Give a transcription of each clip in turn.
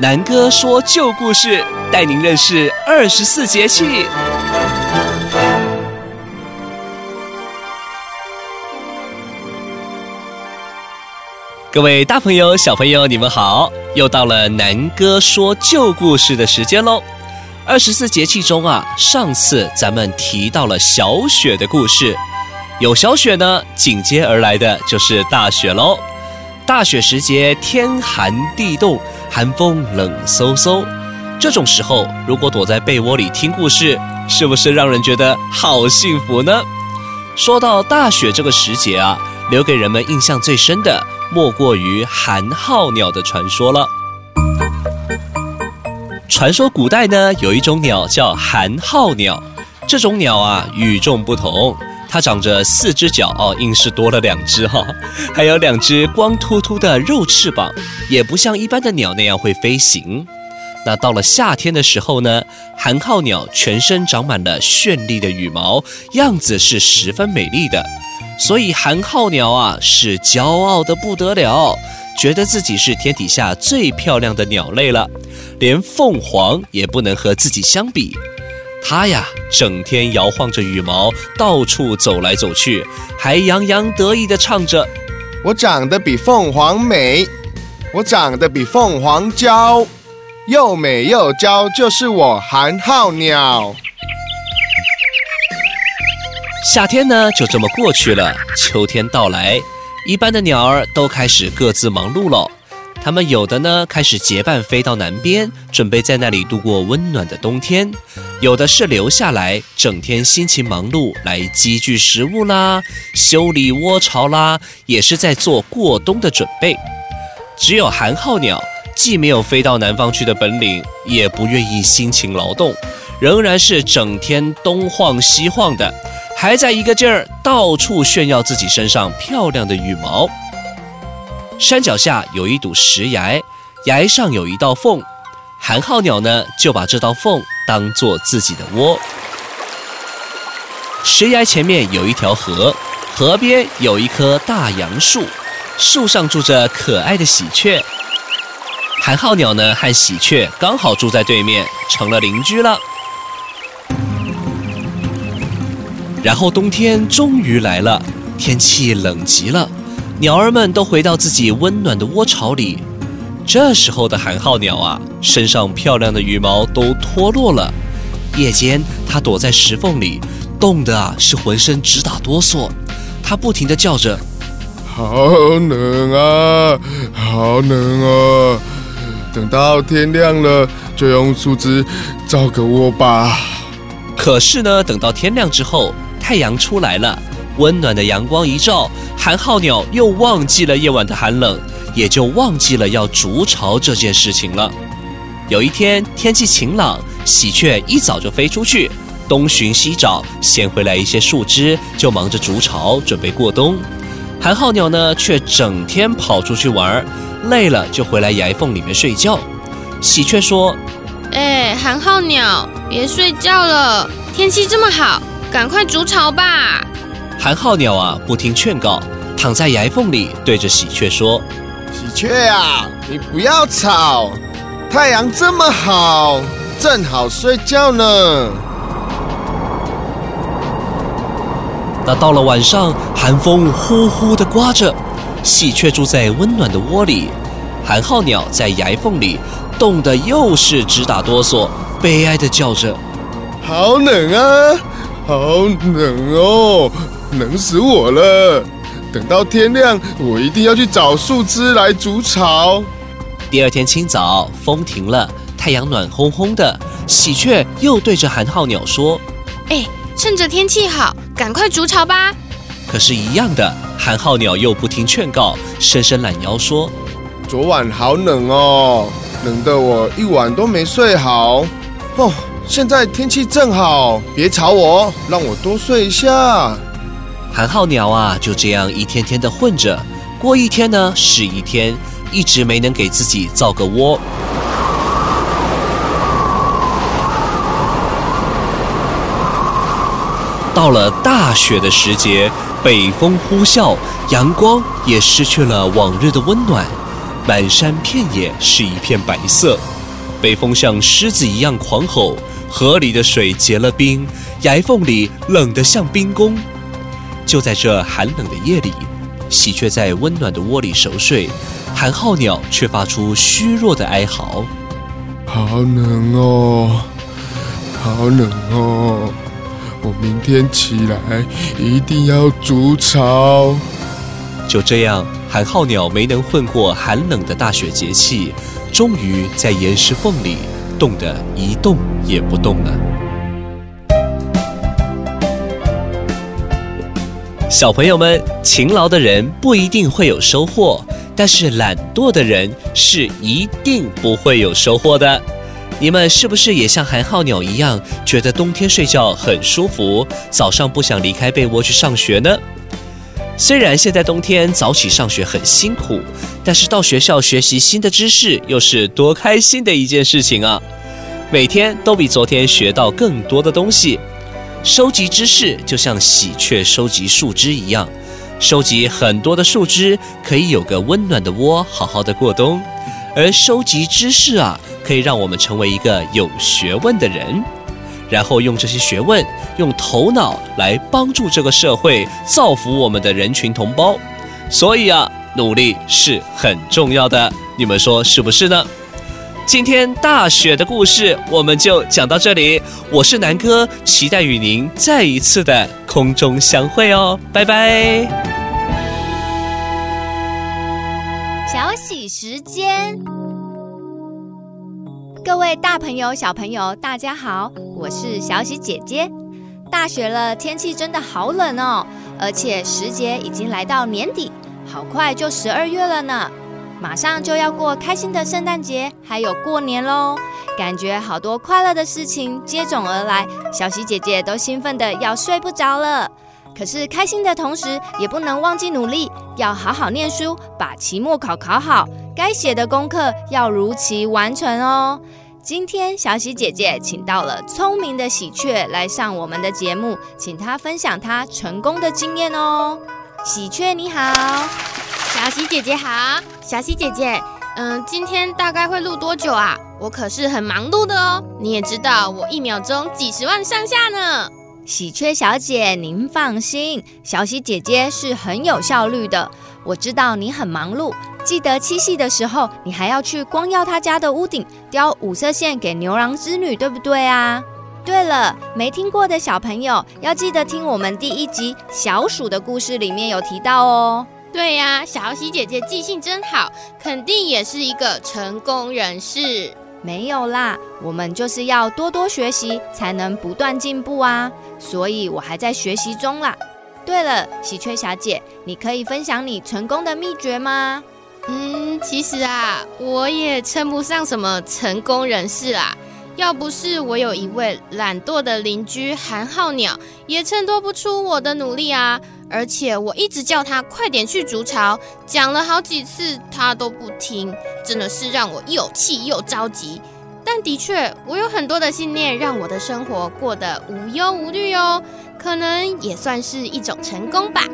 南哥说旧故事，带您认识二十四节气。各位大朋友、小朋友，你们好！又到了南哥说旧故事的时间喽。二十四节气中啊，上次咱们提到了小雪的故事，有小雪呢，紧接而来的就是大雪喽。大雪时节，天寒地冻。寒风冷飕飕，这种时候，如果躲在被窝里听故事，是不是让人觉得好幸福呢？说到大雪这个时节啊，留给人们印象最深的，莫过于寒号鸟的传说了。传说古代呢，有一种鸟叫寒号鸟，这种鸟啊，与众不同。它长着四只脚哦，硬是多了两只哈、还有两只光秃秃的肉翅膀，也不像一般的鸟那样会飞行。那到了夏天的时候呢，寒号鸟全身长满了绚丽的羽毛，样子是十分美丽的，所以寒号鸟啊是骄傲的不得了，觉得自己是天底下最漂亮的鸟类了，连凤凰也不能和自己相比。它呀，整天摇晃着羽毛，到处走来走去，还洋洋得意地唱着：“我长得比凤凰美，我长得比凤凰娇，又美又娇，就是我寒号鸟。”夏天呢，就这么过去了。秋天到来，一般的鸟儿都开始各自忙碌了。它们有的呢，开始结伴飞到南边，准备在那里度过温暖的冬天；有的是留下来，整天辛勤忙碌，来积聚食物啦，修理窝巢啦，也是在做过冬的准备。只有寒号鸟，既没有飞到南方去的本领，也不愿意辛勤劳动，仍然是整天东晃西晃的，还在一个劲儿到处炫耀自己身上漂亮的羽毛。山脚下有一堵石崖，崖上有一道缝，寒号鸟呢就把这道缝当做自己的窝。石崖前面有一条河，河边有一棵大杨树，树上住着可爱的喜鹊。寒号鸟呢和喜鹊刚好住在对面，成了邻居了。然后冬天终于来了，天气冷极了。鸟儿们都回到自己温暖的窝巢里，这时候的寒号鸟啊，身上漂亮的羽毛都脱落了。夜间，它躲在石缝里，冻得啊是浑身直打哆嗦。它不停地叫着：“好冷啊，好冷啊！等到天亮了，就用树枝造个窝吧。”可是呢，等到天亮之后，太阳出来了。温暖的阳光一照，寒号鸟又忘记了夜晚的寒冷，也就忘记了要筑巢这件事情了。有一天天气晴朗，喜鹊一早就飞出去，东寻西找，衔回来一些树枝，就忙着筑巢，准备过冬。寒号鸟呢，却整天跑出去玩，累了就回来崖缝里面睡觉。喜鹊说：“哎，寒号鸟，别睡觉了，天气这么好，赶快筑巢吧。”寒号鸟啊，不听劝告，躺在崖缝里，对着喜鹊说：“喜鹊啊，你不要吵，太阳这么好，正好睡觉呢。”那到了晚上，寒风呼呼的刮着，喜鹊住在温暖的窝里，寒号鸟在崖缝里，冻得又是直打哆嗦，悲哀的叫着：“好冷啊，好冷哦！”冷死我了！等到天亮，我一定要去找树枝来筑巢。第二天清早，风停了，太阳暖烘烘的，喜鹊又对着寒号鸟说：“哎，趁着天气好，赶快筑巢吧。”可是，一样的，寒号鸟又不听劝告，伸伸懒腰说：“昨晚好冷哦，冷得我一晚都没睡好。哦，现在天气正好，别吵我，让我多睡一下。”寒号鸟啊，就这样一天天的混着，过一天呢是一天，一直没能给自己造个窝。到了大雪的时节，北风呼啸，阳光也失去了往日的温暖，满山遍野是一片白色。北风像狮子一样狂吼，河里的水结了冰，崖缝里冷得像冰宫。就在这寒冷的夜里，喜鹊在温暖的窝里熟睡，寒号鸟却发出虚弱的哀嚎：“好冷哦，好冷哦。”我明天起来一定要筑巢。就这样，寒号鸟没能混过寒冷的大雪节气，终于在岩石缝里冻得一动也不动了。小朋友们，勤劳的人不一定会有收获，但是懒惰的人是一定不会有收获的。你们是不是也像寒号鸟一样，觉得冬天睡觉很舒服，早上不想离开被窝去上学呢？虽然现在冬天早起上学很辛苦，但是到学校学习新的知识又是多开心的一件事情啊！每天都比昨天学到更多的东西。收集知识就像喜鹊收集树枝一样，收集很多的树枝可以有个温暖的窝，好好的过冬。而收集知识啊，可以让我们成为一个有学问的人，然后用这些学问，用头脑来帮助这个社会，造福我们的人群同胞。所以啊，努力是很重要的，你们说是不是呢？今天大雪的故事我们就讲到这里，我是南哥，期待与您再一次的空中相会哦，拜拜。小喜时间，各位大朋友、小朋友，大家好，我是小喜姐姐。大雪了，天气真的好冷哦，而且时节已经来到年底，好快就十二月了呢，马上就要过开心的圣诞节，还有过年喽，感觉好多快乐的事情接踵而来，小喜姐姐都兴奋得要睡不着了。可是开心的同时，也不能忘记努力，要好好念书，把期末考考好，该写的功课要如期完成哦。今天小喜姐姐请到了聪明的喜鹊来上我们的节目，请她分享她成功的经验哦。喜鹊你好，小喜姐姐好，小喜姐姐，嗯，今天大概会录多久啊？我可是很忙碌的哦，你也知道我一秒钟几十万上下呢。喜鹊小姐，您放心，小喜姐姐是很有效率的。我知道你很忙碌，记得七夕的时候，你还要去光耀他家的屋顶雕五色线给牛郎织女，对不对啊？对了，没听过的小朋友要记得听我们第一集小鼠的故事，里面有提到哦。对呀，小喜姐姐记性真好，肯定也是一个成功人士。没有啦，我们就是要多多学习，才能不断进步啊！所以我还在学习中啦。对了，喜鹊小姐，你可以分享你成功的秘诀吗？嗯，其实啊，我也称不上什么成功人士啦。要不是我有一位懒惰的邻居寒号鸟，也衬托不出我的努力啊！而且我一直叫他快点去筑巢，讲了好几次他都不听，真的是让我又气又着急。但的确，我有很多的信念，让我的生活过得无忧无虑哦，可能也算是一种成功吧。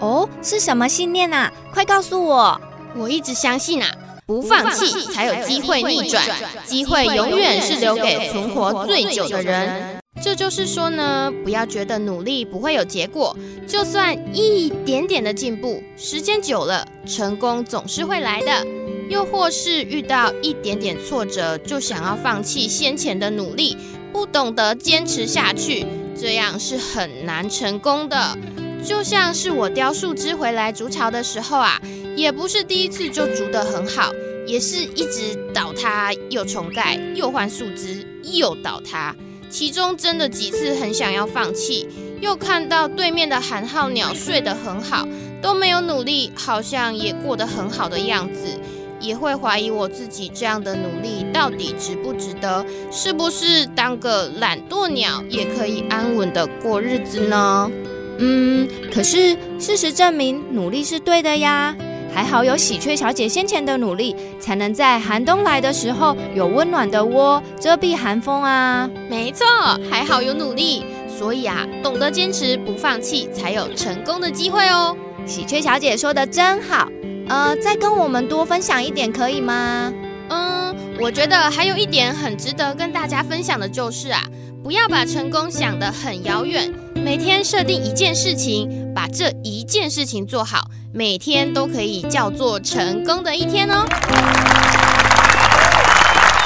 哦，是什么信念啊？快告诉我！我一直相信啊。不放弃才有机会逆转，机会永远是留给存活最久的人。这就是说呢，不要觉得努力不会有结果，就算一点点的进步，时间久了，成功总是会来的。又或是遇到一点点挫折，就想要放弃先前的努力，不懂得坚持下去，这样是很难成功的。就像是我叼树枝回来筑巢的时候啊，也不是第一次就筑得很好，也是一直倒塌又重盖，又换树枝又倒塌。其中真的几次很想要放弃，又看到对面的寒号鸟睡得很好，都没有努力，好像也过得很好的样子，也会怀疑我自己这样的努力到底值不值得？是不是当个懒惰鸟也可以安稳的过日子呢？嗯，可是事实证明，努力是对的呀。还好有喜鹊小姐先前的努力，才能在寒冬来的时候有温暖的窝遮蔽寒风啊。没错，还好有努力，所以啊，懂得坚持不放弃，才有成功的机会哦。喜鹊小姐说的真好，呃，再跟我们多分享一点可以吗？嗯，我觉得还有一点很值得跟大家分享的就是啊，不要把成功想得很遥远，每天设定一件事情，把这一件事情做好，每天都可以叫做成功的一天哦。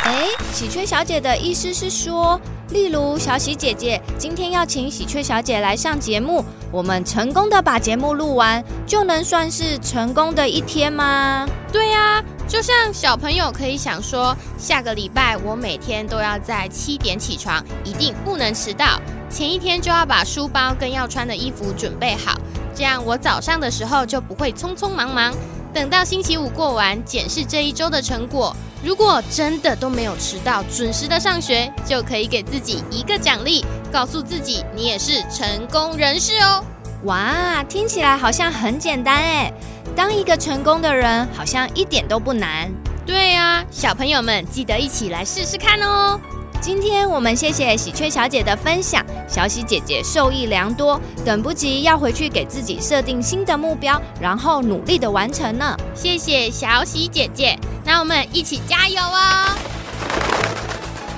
哎，喜鹊小姐的意思是说，例如小喜姐姐今天要请喜鹊小姐来上节目，我们成功的把节目录完，就能算是成功的一天吗？对呀，就像小朋友可以想说，下个礼拜我每天都要在七点起床，一定不能迟到，前一天就要把书包跟要穿的衣服准备好，这样我早上的时候就不会匆匆忙忙，等到星期五过完，检视这一周的成果。如果真的都没有迟到，准时的上学，就可以给自己一个奖励，告诉自己你也是成功人士哦。哇，听起来好像很简单哎，当一个成功的人好像一点都不难。对啊，小朋友们记得一起来试试看哦。今天我们谢谢喜鹊小姐的分享，小喜姐姐受益良多，等不及要回去给自己设定新的目标，然后努力的完成呢。谢谢小喜姐姐，那我们一起加油哦！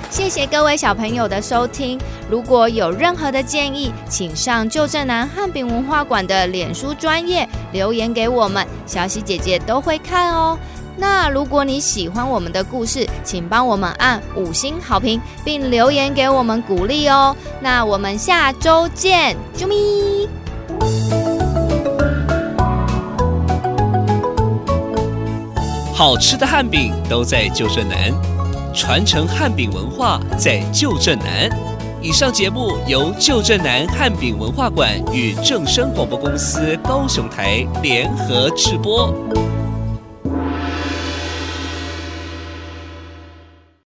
谢谢各位小朋友的收听，如果有任何的建议，请上旧镇南汉饼文化馆的脸书专业留言给我们，小喜姐姐都会看哦。那如果你喜欢我们的故事，请帮我们按五星好评，并留言给我们鼓励哦。那我们下周见，啾咪！好吃的汉饼都在旧镇南，传承汉饼文化在旧镇南。以上节目由旧镇南汉饼文化馆与正声广播公司高雄台联合制播。